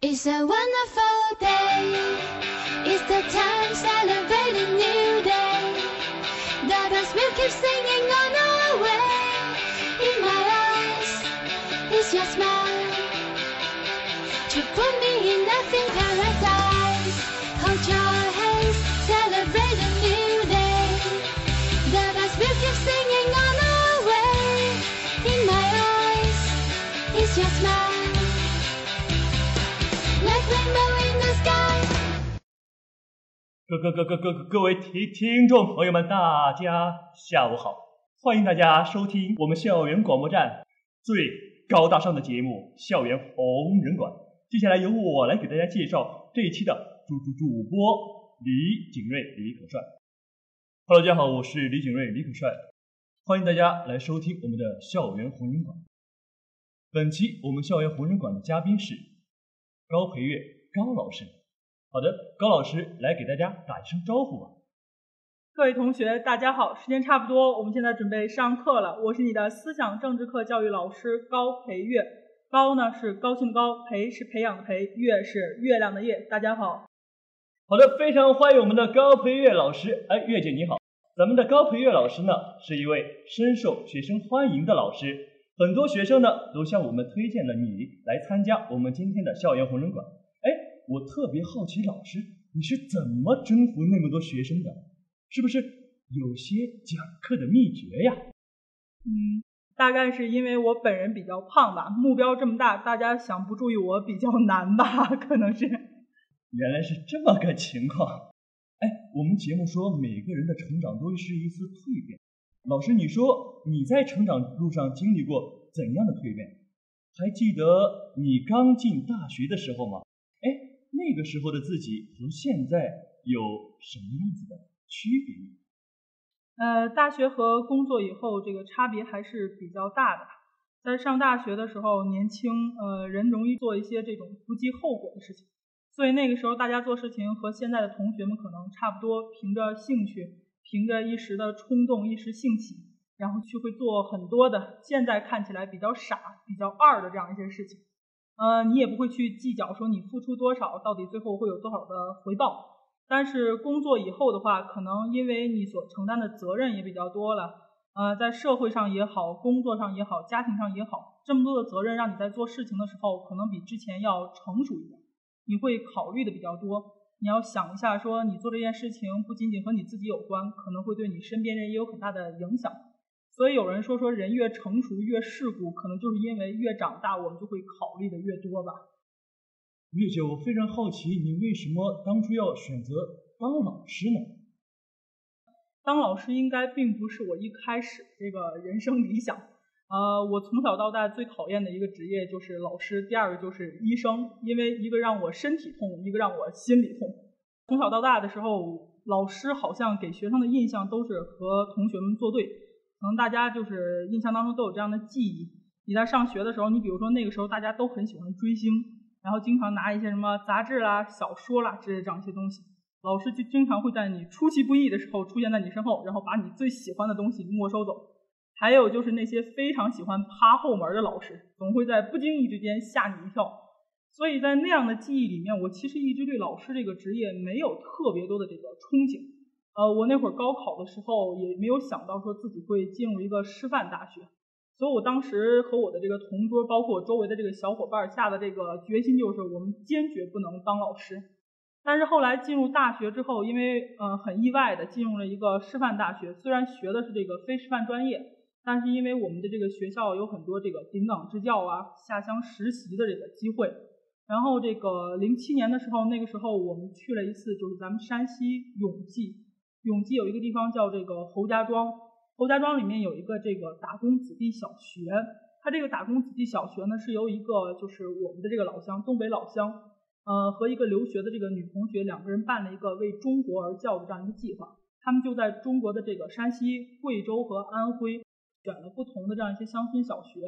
It's a wonderful day. It's the time celebrating new day. The bells will keep singing on our way. In my eyes, it's your smile. To put me in nothing paradise. Hold your hands, celebrate a new day. The bells will keep singing on our way. In my eyes, it's your smile. 各各各各各各位听听众朋友们，大家下午好！欢迎大家收听我们校园广播站最高大上的节目《校园红人馆》。接下来由我来给大家介绍这一期的主主主播李景瑞、李可帅。Hello，大家好，我是李景瑞、李可帅，欢迎大家来收听我们的校园红人馆。本期我们校园红人馆的嘉宾是高培月高老师。好的，高老师来给大家打一声招呼吧。各位同学，大家好，时间差不多，我们现在准备上课了。我是你的思想政治课教育老师高培月，高呢是高兴高，培是培养的培，月是月亮的月。大家好。好的，非常欢迎我们的高培月老师。哎，月姐你好，咱们的高培月老师呢是一位深受学生欢迎的老师，很多学生呢都向我们推荐了你来参加我们今天的校园红人馆。哎，我特别好奇，老师你是怎么征服那么多学生的？是不是有些讲课的秘诀呀？嗯，大概是因为我本人比较胖吧，目标这么大，大家想不注意我比较难吧？可能是。原来是这么个情况。哎，我们节目说每个人的成长都是一次蜕变。老师，你说你在成长路上经历过怎样的蜕变？还记得你刚进大学的时候吗？哎，那个时候的自己和现在有什么样子的区别？呃，大学和工作以后，这个差别还是比较大的。在上大学的时候，年轻，呃，人容易做一些这种不计后果的事情，所以那个时候大家做事情和现在的同学们可能差不多，凭着兴趣，凭着一时的冲动、一时兴起，然后去会做很多的现在看起来比较傻、比较二的这样一些事情。呃，你也不会去计较说你付出多少，到底最后会有多少的回报。但是工作以后的话，可能因为你所承担的责任也比较多了，呃，在社会上也好，工作上也好，家庭上也好，这么多的责任让你在做事情的时候，可能比之前要成熟一点。你会考虑的比较多，你要想一下，说你做这件事情不仅仅和你自己有关，可能会对你身边人也有很大的影响。所以有人说说人越成熟越世故，可能就是因为越长大我们就会考虑的越多吧。月姐，我非常好奇，你为什么当初要选择当老师呢？当老师应该并不是我一开始这个人生理想。呃，我从小到大最讨厌的一个职业就是老师，第二个就是医生，因为一个让我身体痛，一个让我心里痛。从小到大的时候，老师好像给学生的印象都是和同学们作对，可能大家就是印象当中都有这样的记忆。你在上学的时候，你比如说那个时候大家都很喜欢追星，然后经常拿一些什么杂志啦、小说啦之类这样一些东西，老师就经常会在你出其不意的时候出现在你身后，然后把你最喜欢的东西没收走。还有就是那些非常喜欢趴后门的老师，总会在不经意之间吓你一跳。所以在那样的记忆里面，我其实一直对老师这个职业没有特别多的这个憧憬。呃，我那会儿高考的时候也没有想到说自己会进入一个师范大学，所以我当时和我的这个同桌，包括我周围的这个小伙伴下的这个决心就是，我们坚决不能当老师。但是后来进入大学之后，因为呃很意外的进入了一个师范大学，虽然学的是这个非师范专业。但是因为我们的这个学校有很多这个顶岗支教啊、下乡实习的这个机会，然后这个零七年的时候，那个时候我们去了一次，就是咱们山西永济，永济有一个地方叫这个侯家庄，侯家庄里面有一个这个打工子弟小学，它这个打工子弟小学呢是由一个就是我们的这个老乡东北老乡，呃和一个留学的这个女同学两个人办了一个为中国而教的这样一个计划，他们就在中国的这个山西、贵州和安徽。选了不同的这样一些乡村小学，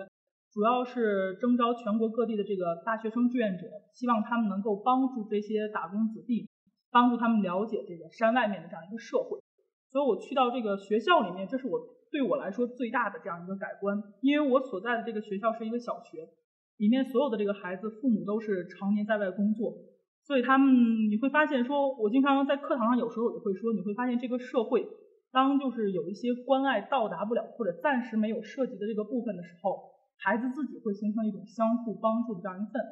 主要是征招全国各地的这个大学生志愿者，希望他们能够帮助这些打工子弟，帮助他们了解这个山外面的这样一个社会。所以我去到这个学校里面，这是我对我来说最大的这样一个改观，因为我所在的这个学校是一个小学，里面所有的这个孩子父母都是常年在外工作，所以他们你会发现说，我经常在课堂上有时候也会说，你会发现这个社会当就是有一些关爱到达不了或者暂时没有涉及的这个部分的时候，孩子自己会形成一种相互帮助的这样一份。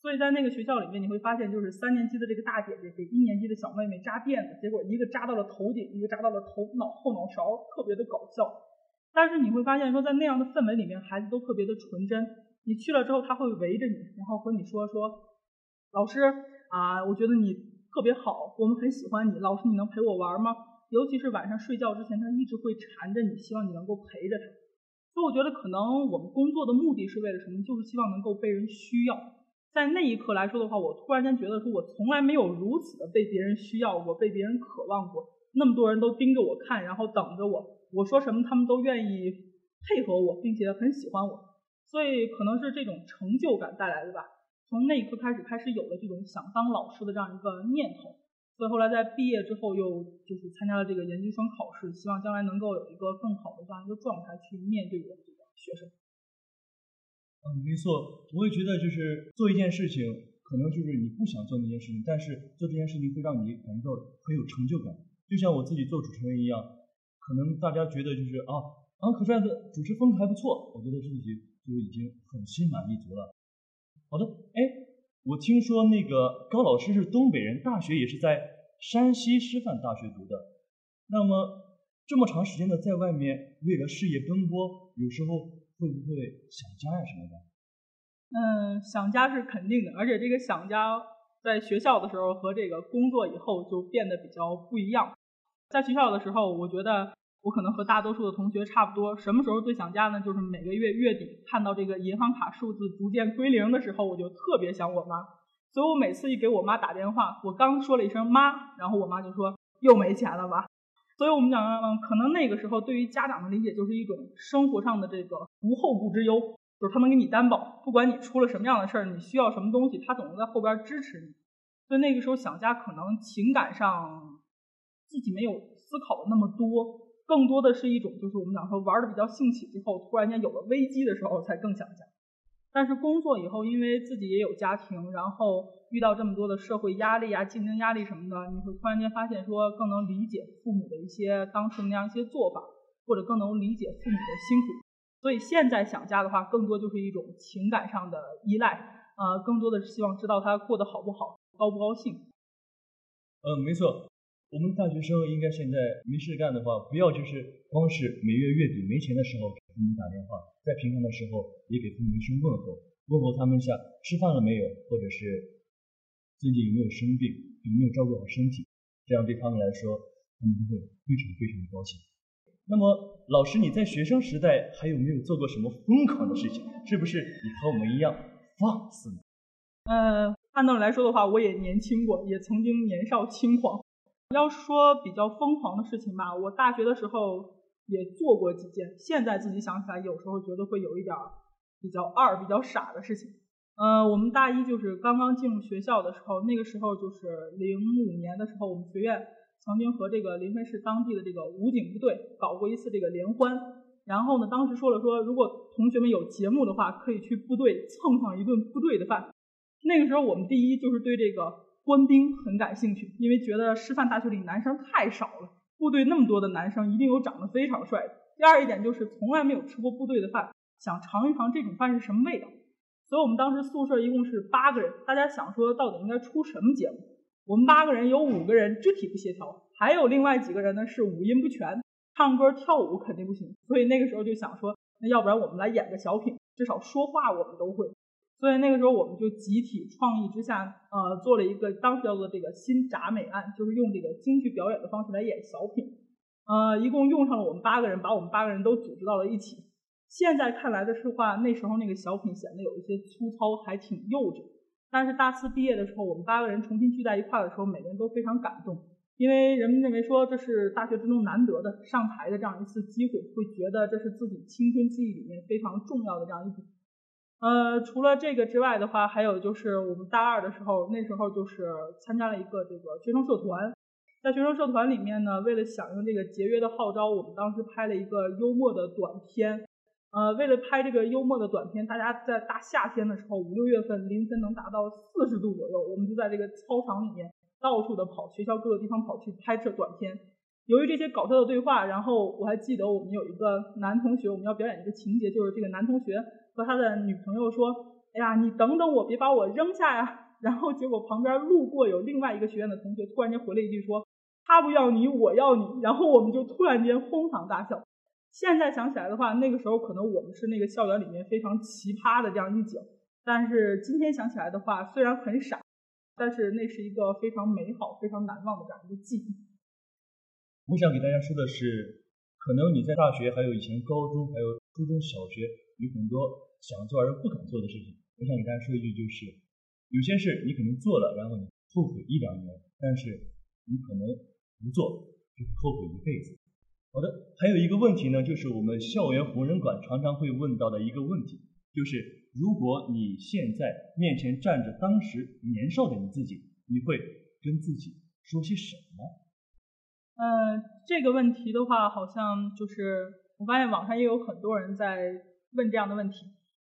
所以在那个学校里面，你会发现，就是三年级的这个大姐姐给一年级的小妹妹扎辫子，结果一个扎到了头顶，一个扎到了头脑后脑勺，特别的搞笑。但是你会发现说，在那样的氛围里面，孩子都特别的纯真。你去了之后，他会围着你，然后和你说说，老师啊，我觉得你特别好，我们很喜欢你。老师，你能陪我玩吗？尤其是晚上睡觉之前，他一直会缠着你，希望你能够陪着他。所以我觉得，可能我们工作的目的是为了什么？就是希望能够被人需要。在那一刻来说的话，我突然间觉得说，我从来没有如此的被别人需要过，被别人渴望过。那么多人都盯着我看，然后等着我，我说什么他们都愿意配合我，并且很喜欢我。所以可能是这种成就感带来的吧。从那一刻开始，开始有了这种想当老师的这样一个念头。所以后来在毕业之后，又就是参加了这个研究生考试，希望将来能够有一个更好的这样一个状态去面对我这个学生。嗯，没错，我也觉得就是做一件事情，可能就是你不想做那件事情，但是做这件事情会让你感觉到很有成就感。就像我自己做主持人一样，可能大家觉得就是啊，啊可帅的主持风格还不错，我觉得自己就已经很心满意足了。好的，哎，我听说那个高老师是东北人，大学也是在山西师范大学读的，那么这么长时间的在外面为了事业奔波，有时候。会不会想家呀什么的？嗯，想家是肯定的，而且这个想家在学校的时候和这个工作以后就变得比较不一样。在学校的时候，我觉得我可能和大多数的同学差不多。什么时候最想家呢？就是每个月月底看到这个银行卡数字逐渐归零的时候，我就特别想我妈。所以我每次一给我妈打电话，我刚说了一声妈，然后我妈就说又没钱了吧。所以我们讲，嗯，可能那个时候对于家长的理解就是一种生活上的这个无后顾之忧，就是他能给你担保，不管你出了什么样的事儿，你需要什么东西，他总能在后边支持你。所以那个时候想家，可能情感上自己没有思考的那么多，更多的是一种就是我们讲说玩的比较兴起之后，突然间有了危机的时候才更想家。但是工作以后，因为自己也有家庭，然后。遇到这么多的社会压力啊、竞争压力什么的，你会突然间发现说更能理解父母的一些当时那样一些做法，或者更能理解父母的辛苦。所以现在想家的话，更多就是一种情感上的依赖，呃，更多的是希望知道他过得好不好、高不高兴。嗯，没错，我们大学生应该现在没事干的话，不要就是光是每月月底没钱的时候给父母打电话，在平常的时候也给父母一声问候，问候他们一下吃饭了没有，或者是。最近有没有生病？有没有照顾好身体？这样对他们来说，他们就会非常非常的高兴。那么，老师你在学生时代还有没有做过什么疯狂的事情？是不是你和我们一样放肆呢？呃，按道理来说的话，我也年轻过，也曾经年少轻狂。要说比较疯狂的事情吧，我大学的时候也做过几件。现在自己想起来，有时候觉得会有一点比较二、比较傻的事情。呃，我们大一就是刚刚进入学校的时候，那个时候就是零五年的时候，我们学院曾经和这个临汾市当地的这个武警部队搞过一次这个联欢。然后呢，当时说了说，如果同学们有节目的话，可以去部队蹭上一顿部队的饭。那个时候我们第一就是对这个官兵很感兴趣，因为觉得师范大学里男生太少了，部队那么多的男生，一定有长得非常帅的。第二一点就是从来没有吃过部队的饭，想尝一尝这种饭是什么味道。所以我们当时宿舍一共是八个人，大家想说到底应该出什么节目？我们八个人有五个人肢体不协调，还有另外几个人呢是五音不全，唱歌跳舞肯定不行。所以那个时候就想说，那要不然我们来演个小品，至少说话我们都会。所以那个时候我们就集体创意之下，呃，做了一个当时叫做这个新铡美案，就是用这个京剧表演的方式来演小品。呃，一共用上了我们八个人，把我们八个人都组织到了一起。现在看来的是话，那时候那个小品显得有一些粗糙，还挺幼稚。但是大四毕业的时候，我们八个人重新聚在一块的时候，每个人都非常感动，因为人们认为说这是大学之中难得的上台的这样一次机会，会觉得这是自己青春记忆里面非常重要的这样一笔。呃，除了这个之外的话，还有就是我们大二的时候，那时候就是参加了一个这个学生社团，在学生社团里面呢，为了响应这个节约的号召，我们当时拍了一个幽默的短片。呃，为了拍这个幽默的短片，大家在大夏天的时候，五六月份凌晨能达到四十度左右，我们就在这个操场里面到处的跑，学校各个地方跑去拍摄短片。由于这些搞笑的对话，然后我还记得我们有一个男同学，我们要表演一个情节，就是这个男同学和他的女朋友说：“哎呀，你等等我，别把我扔下呀。”然后结果旁边路过有另外一个学院的同学，突然间回了一句说：“他不要你，我要你。”然后我们就突然间哄堂大笑。现在想起来的话，那个时候可能我们是那个校园里面非常奇葩的这样一景，但是今天想起来的话，虽然很傻，但是那是一个非常美好、非常难忘的这样一个记忆。我想给大家说的是，可能你在大学，还有以前高中，还有初中小学，有很多想做而不敢做的事情。我想给大家说一句，就是有些事你可能做了，然后你后悔一两年，但是你可能不做，就后悔一辈子。好的，还有一个问题呢，就是我们校园红人馆常常会问到的一个问题，就是如果你现在面前站着当时年少的你自己，你会跟自己说些什么？呃，这个问题的话，好像就是我发现网上也有很多人在问这样的问题，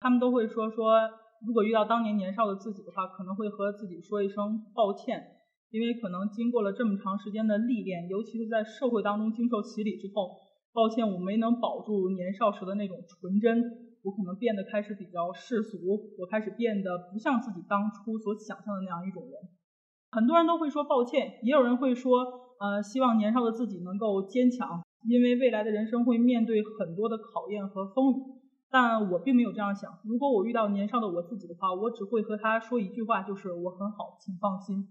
他们都会说说，如果遇到当年年少的自己的话，可能会和自己说一声抱歉。因为可能经过了这么长时间的历练，尤其是在社会当中经受洗礼之后，抱歉我没能保住年少时的那种纯真，我可能变得开始比较世俗，我开始变得不像自己当初所想象的那样一种人。很多人都会说抱歉，也有人会说，呃，希望年少的自己能够坚强，因为未来的人生会面对很多的考验和风雨。但我并没有这样想，如果我遇到年少的我自己的话，我只会和他说一句话，就是我很好，请放心。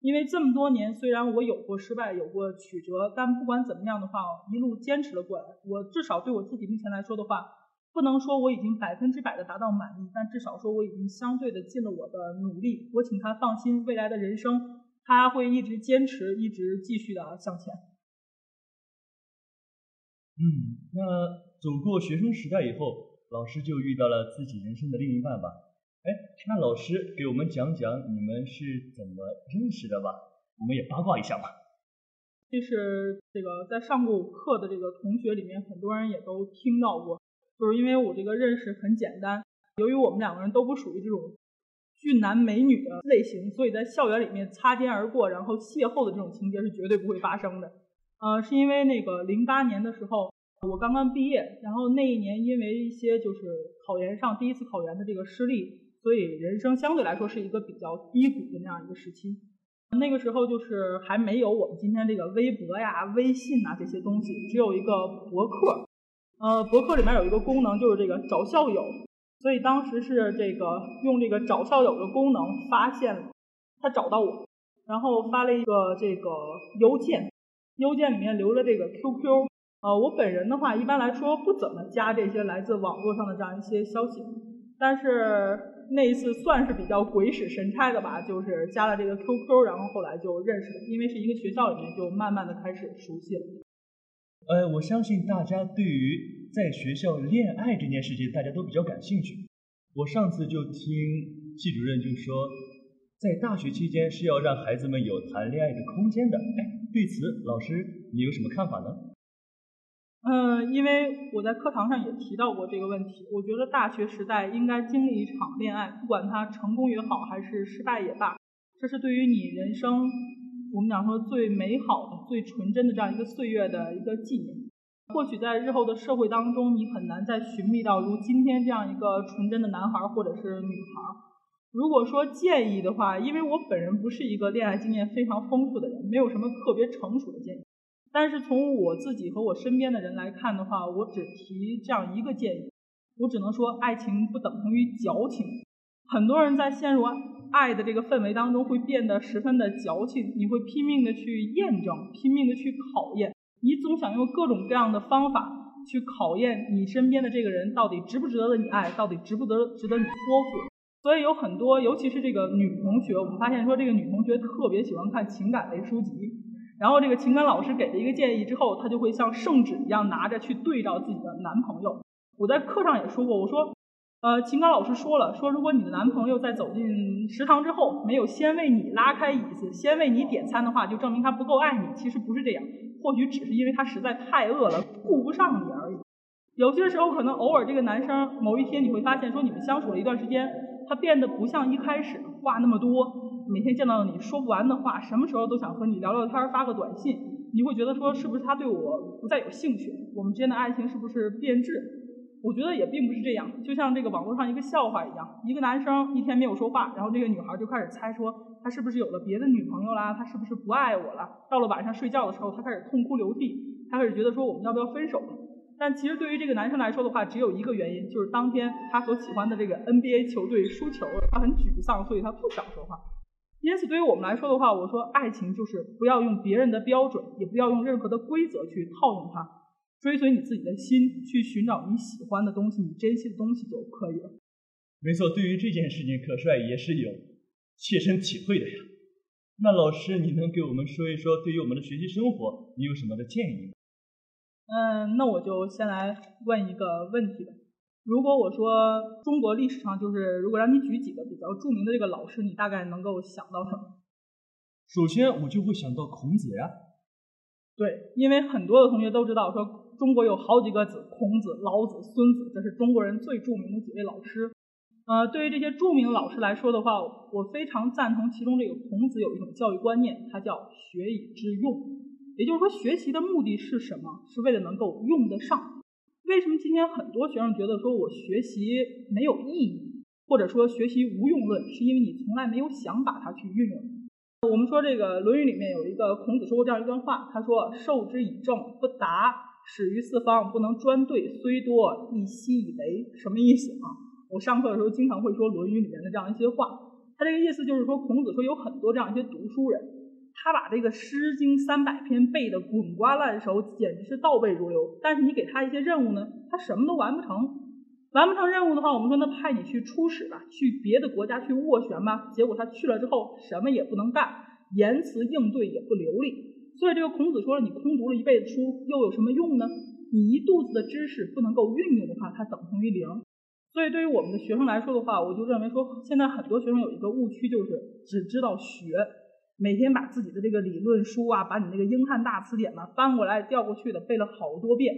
因为这么多年，虽然我有过失败，有过曲折，但不管怎么样的话，一路坚持了过来。我至少对我自己目前来说的话，不能说我已经百分之百的达到满意，但至少说我已经相对的尽了我的努力。我请他放心，未来的人生他会一直坚持，一直继续的向前。嗯，那走过学生时代以后，老师就遇到了自己人生的另一半吧。哎，那老师给我们讲讲你们是怎么认识的吧？我们也八卦一下吧。其实这个在上过课的这个同学里面，很多人也都听到过，就是因为我这个认识很简单。由于我们两个人都不属于这种俊男美女的类型，所以在校园里面擦肩而过，然后邂逅的这种情节是绝对不会发生的。呃，是因为那个零八年的时候，我刚刚毕业，然后那一年因为一些就是考研上第一次考研的这个失利。所以人生相对来说是一个比较低谷的那样一个时期，那个时候就是还没有我们今天这个微博呀、微信呐这些东西，只有一个博客。呃，博客里面有一个功能就是这个找校友，所以当时是这个用这个找校友的功能发现了他找到我，然后发了一个这个邮件，邮件里面留了这个 QQ。呃，我本人的话一般来说不怎么加这些来自网络上的这样一些消息，但是。那一次算是比较鬼使神差的吧，就是加了这个 QQ，然后后来就认识了，因为是一个学校里面，就慢慢的开始熟悉了。呃，我相信大家对于在学校恋爱这件事情，大家都比较感兴趣。我上次就听系主任就说，在大学期间是要让孩子们有谈恋爱的空间的。哎，对此老师你有什么看法呢？嗯，因为我在课堂上也提到过这个问题，我觉得大学时代应该经历一场恋爱，不管它成功也好，还是失败也罢，这是对于你人生，我们讲说最美好的、最纯真的这样一个岁月的一个纪念。或许在日后的社会当中，你很难再寻觅到如今天这样一个纯真的男孩或者是女孩。如果说建议的话，因为我本人不是一个恋爱经验非常丰富的人，没有什么特别成熟的建议。但是从我自己和我身边的人来看的话，我只提这样一个建议，我只能说，爱情不等同于矫情。很多人在陷入爱的这个氛围当中，会变得十分的矫情。你会拼命的去验证，拼命的去考验，你总想用各种各样的方法去考验你身边的这个人到底值不值得你爱，到底值不得值得你托付。所以有很多，尤其是这个女同学，我们发现说，这个女同学特别喜欢看情感类书籍。然后这个情感老师给了一个建议之后，他就会像圣旨一样拿着去对照自己的男朋友。我在课上也说过，我说，呃，情感老师说了，说如果你的男朋友在走进食堂之后没有先为你拉开椅子，先为你点餐的话，就证明他不够爱你。其实不是这样，或许只是因为他实在太饿了，顾不上你而已。有些时候可能偶尔这个男生某一天你会发现说你们相处了一段时间，他变得不像一开始话那么多，每天见到你说不完的话，什么时候都想和你聊聊天发个短信，你会觉得说是不是他对我不再有兴趣，我们之间的爱情是不是变质？我觉得也并不是这样，就像这个网络上一个笑话一样，一个男生一天没有说话，然后这个女孩就开始猜说他是不是有了别的女朋友啦，他是不是不爱我了？到了晚上睡觉的时候，他开始痛哭流涕，他开始觉得说我们要不要分手？但其实对于这个男生来说的话，只有一个原因，就是当天他所喜欢的这个 NBA 球队输球了，他很沮丧，所以他不想说话。因此，对于我们来说的话，我说爱情就是不要用别人的标准，也不要用任何的规则去套用它。追随你自己的心，去寻找你喜欢的东西，你珍惜的东西就可以了。没错，对于这件事情，可帅也是有切身体会的呀。那老师，你能给我们说一说，对于我们的学习生活，你有什么的建议吗？嗯，那我就先来问一个问题吧。如果我说中国历史上，就是如果让你举几个比较著名的这个老师，你大概能够想到什么？首先，我就会想到孔子呀。对，因为很多的同学都知道说。中国有好几个子，孔子、老子、孙子，这是中国人最著名的几位老师。呃，对于这些著名的老师来说的话，我非常赞同其中这个孔子有一种教育观念，它叫学以致用。也就是说，学习的目的是什么？是为了能够用得上。为什么今天很多学生觉得说我学习没有意义，或者说学习无用论，是因为你从来没有想把它去运用。我们说这个《论语》里面有一个孔子说过这样一段话，他说：“授之以政，不达。”始于四方，不能专对，虽多亦悉以为。什么意思啊？我上课的时候经常会说《论语》里面的这样一些话。他这个意思就是说，孔子说有很多这样一些读书人，他把这个《诗经》三百篇背得滚瓜烂熟，简直是倒背如流。但是你给他一些任务呢，他什么都完不成。完不成任务的话，我们说那派你去出使吧，去别的国家去斡旋吧。结果他去了之后，什么也不能干，言辞应对也不流利。所以这个孔子说了，你空读了一辈子书又有什么用呢？你一肚子的知识不能够运用的话，它等同于零。所以对于我们的学生来说的话，我就认为说，现在很多学生有一个误区，就是只知道学，每天把自己的这个理论书啊，把你那个英汉大词典呢翻过来调过去的背了好多遍，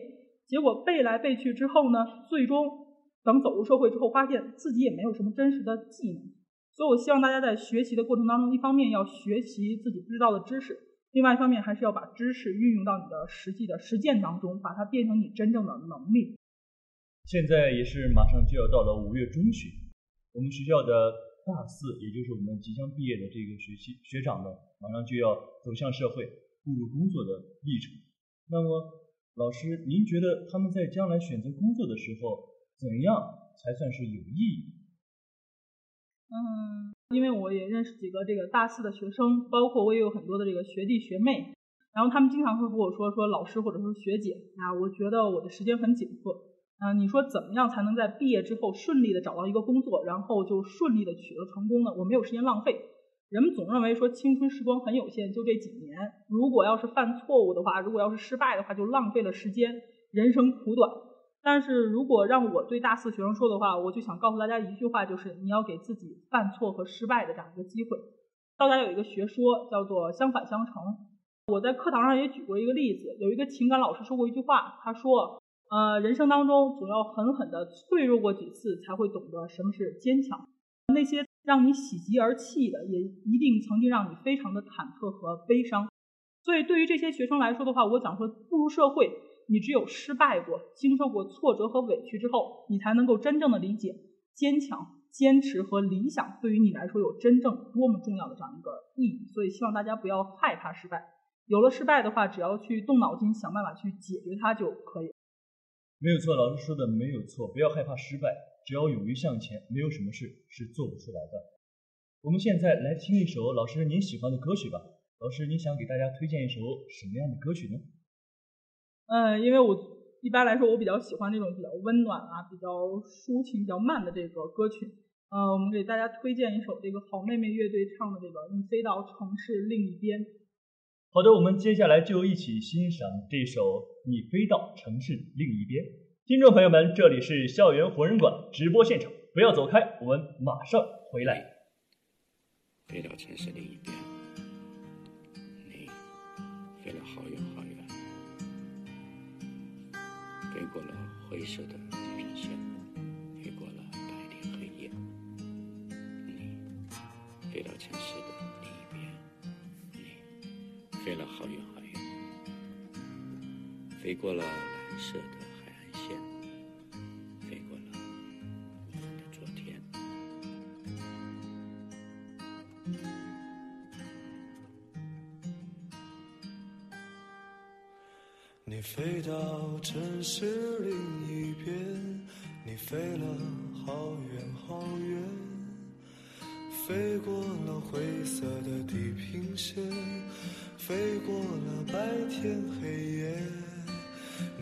结果背来背去之后呢，最终等走入社会之后，发现自己也没有什么真实的技能。所以我希望大家在学习的过程当中，一方面要学习自己不知道的知识。另外一方面，还是要把知识运用到你的实际的实践当中，把它变成你真正的能力。现在也是马上就要到了五月中旬，我们学校的大四，也就是我们即将毕业的这个学期学长们，马上就要走向社会，步入工作的历程。那么，老师，您觉得他们在将来选择工作的时候，怎样才算是有意义？嗯。因为我也认识几个这个大四的学生，包括我也有很多的这个学弟学妹，然后他们经常会和我说说老师或者说学姐啊，我觉得我的时间很紧迫啊，你说怎么样才能在毕业之后顺利的找到一个工作，然后就顺利的取得成功呢？我没有时间浪费。人们总认为说青春时光很有限，就这几年，如果要是犯错误的话，如果要是失败的话，就浪费了时间，人生苦短。但是如果让我对大四学生说的话，我就想告诉大家一句话，就是你要给自己犯错和失败的这样一个机会。道家有一个学说叫做相反相成。我在课堂上也举过一个例子，有一个情感老师说过一句话，他说：呃，人生当中总要狠狠的脆弱过几次，才会懂得什么是坚强。那些让你喜极而泣的，也一定曾经让你非常的忐忑和悲伤。所以对于这些学生来说的话，我讲说步入社会。你只有失败过、经受过挫折和委屈之后，你才能够真正的理解坚强、坚持和理想对于你来说有真正多么重要的这样一个意义。所以希望大家不要害怕失败，有了失败的话，只要去动脑筋想办法去解决它就可以。没有错，老师说的没有错，不要害怕失败，只要勇于向前，没有什么事是做不出来的。我们现在来听一首老师您喜欢的歌曲吧。老师，你想给大家推荐一首什么样的歌曲呢？嗯，因为我一般来说我比较喜欢那种比较温暖啊、比较抒情、比较慢的这个歌曲。呃，我们给大家推荐一首这个好妹妹乐队唱的这个《你飞到城市另一边》。好的，我们接下来就一起欣赏这首《你飞到城市另一边》。听众朋友们，这里是校园活人馆直播现场，不要走开，我们马上回来。飞到城市另一边。你飞了好远好远，飞过了灰色的飞过了蓝色的海岸线，飞过了我们的昨天。你飞到城市另一边，你飞了好远好远，飞过了灰色的地平线，飞过了白天黑夜。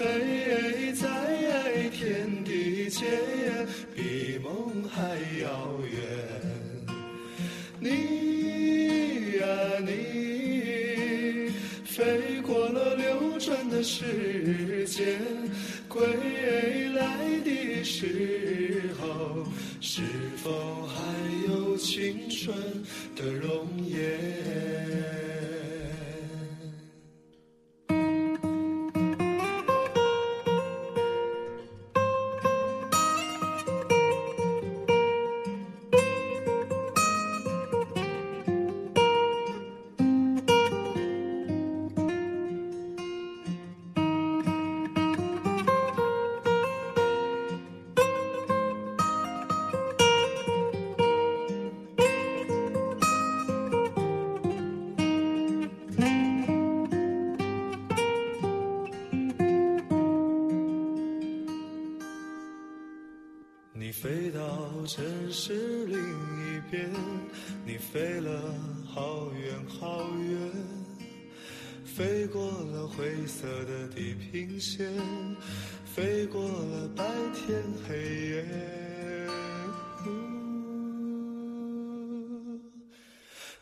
飞在天地间，比梦还遥远。你呀你，飞过了流转的时间，归来的时候，是否还有青春的容颜？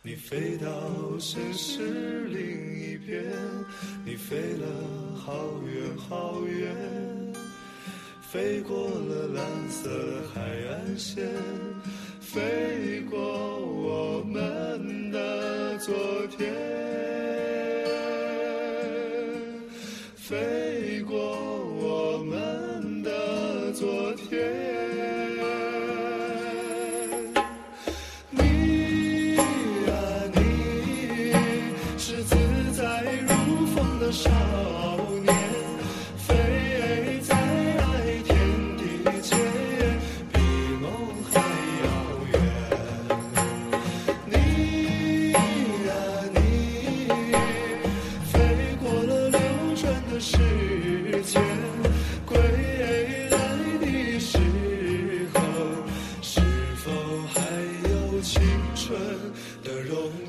你飞到城市另一边，你飞了好远好远。飞过了蓝色海岸线，飞过我们的昨天，Go.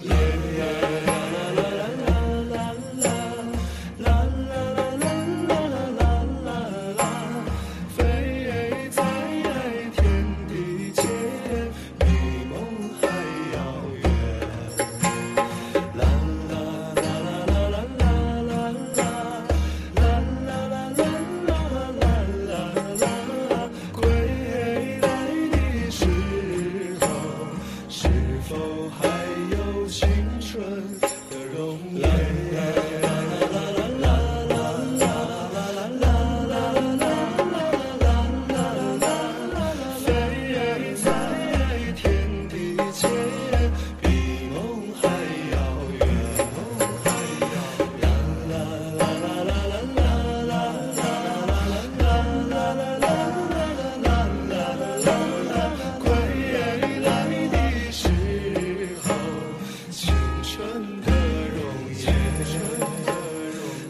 春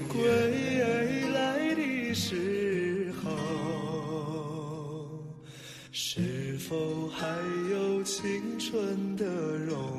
归来的时候，是否还有青春的容？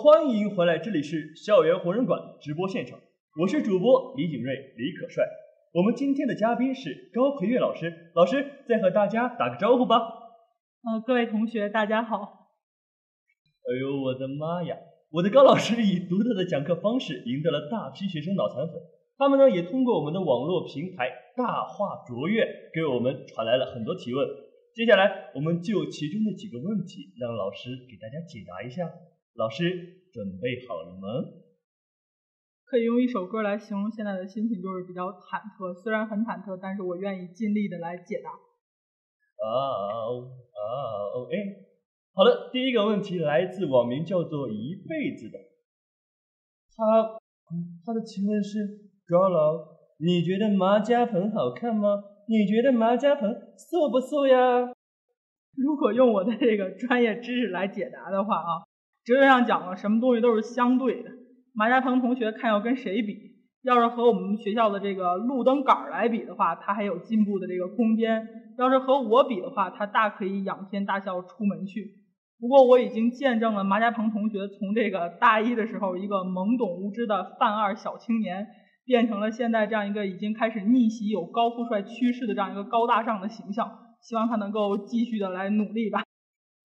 欢迎回来，这里是校园红人馆直播现场，我是主播李景瑞、李可帅。我们今天的嘉宾是高培月老师，老师再和大家打个招呼吧。呃，各位同学，大家好。哎呦，我的妈呀！我的高老师以独特的讲课方式赢得了大批学生脑残粉，他们呢也通过我们的网络平台大话卓越给我们传来了很多提问。接下来我们就其中的几个问题让老师给大家解答一下。老师准备好了吗？可以用一首歌来形容现在的心情，就是比较忐忑。虽然很忐忑，但是我愿意尽力的来解答。哦哦哎，好的，第一个问题来自网名叫做一辈子的，他他的提问是：高老，你觉得马家盆好看吗？你觉得马家棚瘦不瘦呀？如果用我的这个专业知识来解答的话啊，哲学上讲了，什么东西都是相对的。马家鹏同学看要跟谁比？要是和我们学校的这个路灯杆儿来比的话，他还有进步的这个空间；要是和我比的话，他大可以仰天大笑出门去。不过我已经见证了马家鹏同学从这个大一的时候一个懵懂无知的犯二小青年，变成了现在这样一个已经开始逆袭有高富帅趋势的这样一个高大上的形象。希望他能够继续的来努力吧。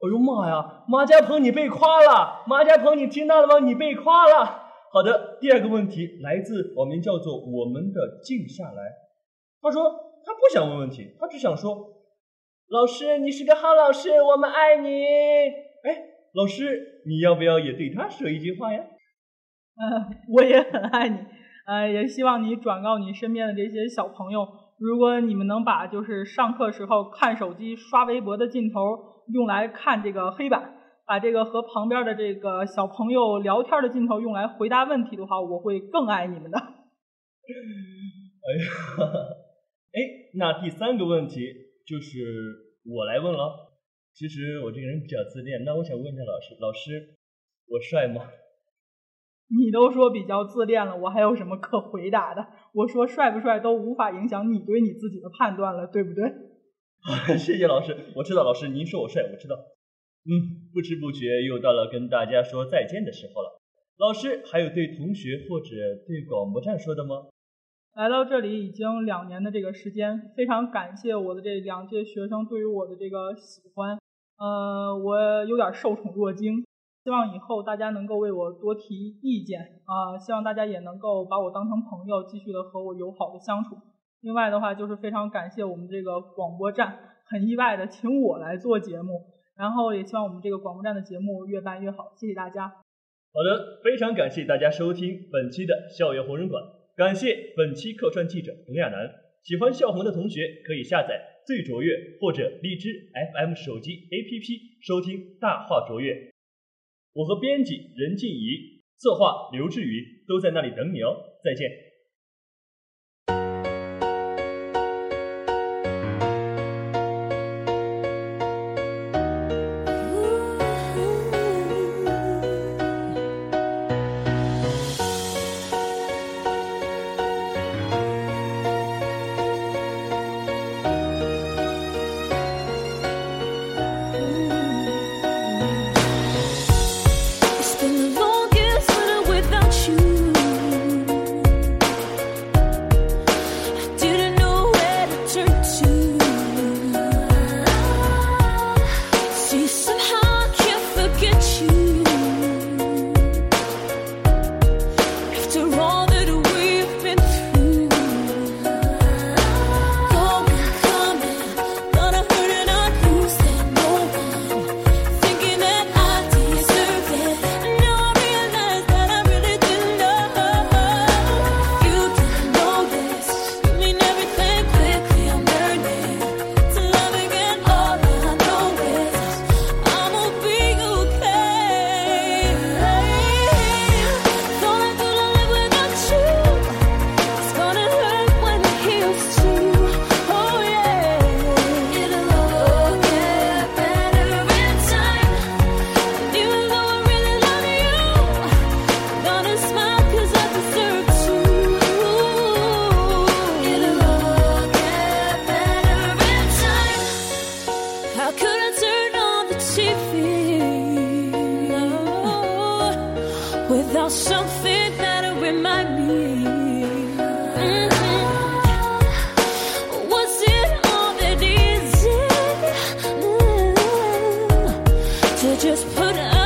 哎呦妈呀，马家鹏你被夸了！马家鹏你听到了吗？你被夸了。好的，第二个问题来自网名叫做“我们的静下来”。他说他不想问问题，他只想说：“老师，你是个好老师，我们爱你。”哎，老师，你要不要也对他说一句话呀？呃，我也很爱你，呃，也希望你转告你身边的这些小朋友，如果你们能把就是上课时候看手机、刷微博的镜头用来看这个黑板。把这个和旁边的这个小朋友聊天的镜头用来回答问题的话，我会更爱你们的。哎呀，哎，那第三个问题就是我来问了。其实我这个人比较自恋，那我想问一下老师，老师，我帅吗？你都说比较自恋了，我还有什么可回答的？我说帅不帅都无法影响你对你自己的判断了，对不对？谢谢老师，我知道老师您说我帅，我知道。嗯，不知不觉又到了跟大家说再见的时候了。老师还有对同学或者对广播站说的吗？来到这里已经两年的这个时间，非常感谢我的这两届学生对于我的这个喜欢。呃，我有点受宠若惊，希望以后大家能够为我多提意见啊，希望大家也能够把我当成朋友，继续的和我友好的相处。另外的话，就是非常感谢我们这个广播站，很意外的请我来做节目。然后也希望我们这个广播站的节目越办越好，谢谢大家。好的，非常感谢大家收听本期的校园红人馆，感谢本期客串记者董亚楠。喜欢校红的同学可以下载最卓越或者荔枝 FM 手机 APP 收听大话卓越。我和编辑任静怡、策划刘志宇都在那里等你哦，再见。just put up.